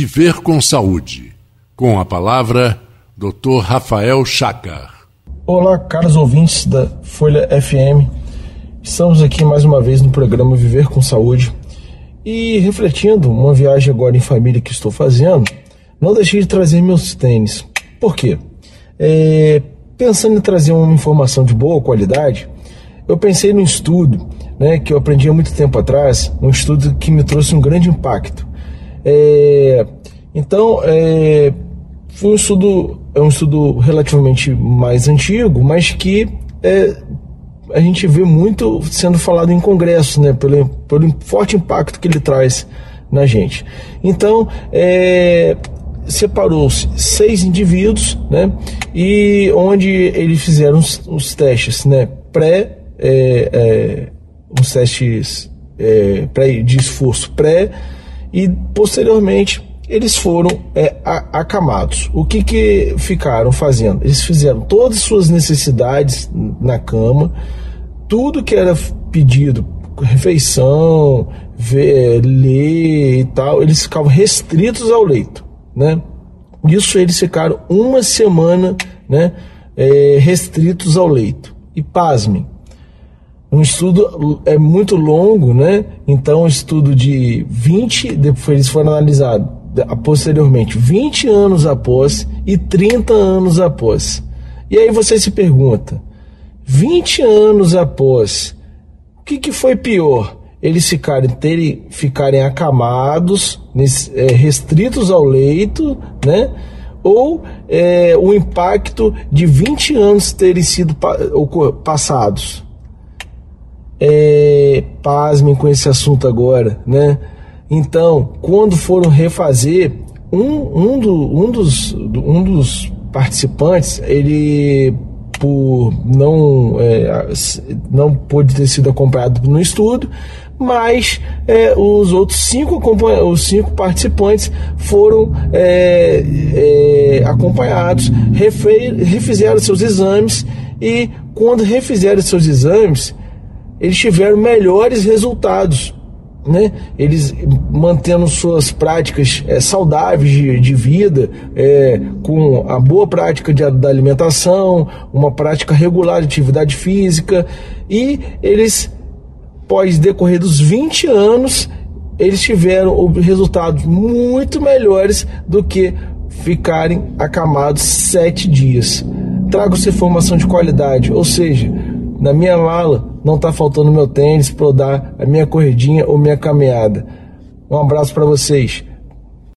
Viver com Saúde. Com a palavra, Dr. Rafael Chacar. Olá, caros ouvintes da Folha FM. Estamos aqui mais uma vez no programa Viver com Saúde. E refletindo uma viagem agora em família que estou fazendo, não deixei de trazer meus tênis. Por quê? É, pensando em trazer uma informação de boa qualidade, eu pensei num estudo né, que eu aprendi há muito tempo atrás, um estudo que me trouxe um grande impacto. É, então, é, foi um estudo, é um estudo relativamente mais antigo, mas que é, a gente vê muito sendo falado em congressos, né, pelo, pelo forte impacto que ele traz na gente. Então, é, separou-se seis indivíduos, né, e onde eles fizeram os, os testes, né, pré, é, é, os testes é, pré, de esforço pré e posteriormente eles foram é, acamados. O que, que ficaram fazendo? Eles fizeram todas as suas necessidades na cama, tudo que era pedido, refeição, ver, ler e tal, eles ficavam restritos ao leito, né? Isso eles ficaram uma semana, né, é, restritos ao leito. E pasmem, um estudo é muito longo, né? Então, um estudo de 20, depois eles foram analisados posteriormente, 20 anos após e 30 anos após. E aí você se pergunta, 20 anos após, o que, que foi pior? Eles ficarem, terem, ficarem acamados, é, restritos ao leito, né? Ou é, o impacto de 20 anos terem sido passados? É, pasmem com esse assunto agora, né? Então, quando foram refazer, um, um, do, um, dos, um dos participantes, ele por não é, não pôde ter sido acompanhado no estudo, mas é, os outros cinco, os cinco participantes foram é, é acompanhados, refe, refizeram seus exames e quando refizeram seus exames, eles tiveram melhores resultados. Né? Eles mantendo suas práticas é, saudáveis de, de vida, é, com a boa prática de, da alimentação, uma prática regular de atividade física, e eles, após decorrer dos 20 anos, eles tiveram resultados muito melhores do que ficarem acamados sete dias. Trago essa informação de qualidade, ou seja, na minha mala não está faltando meu tênis para eu dar a minha corridinha ou minha caminhada. Um abraço para vocês.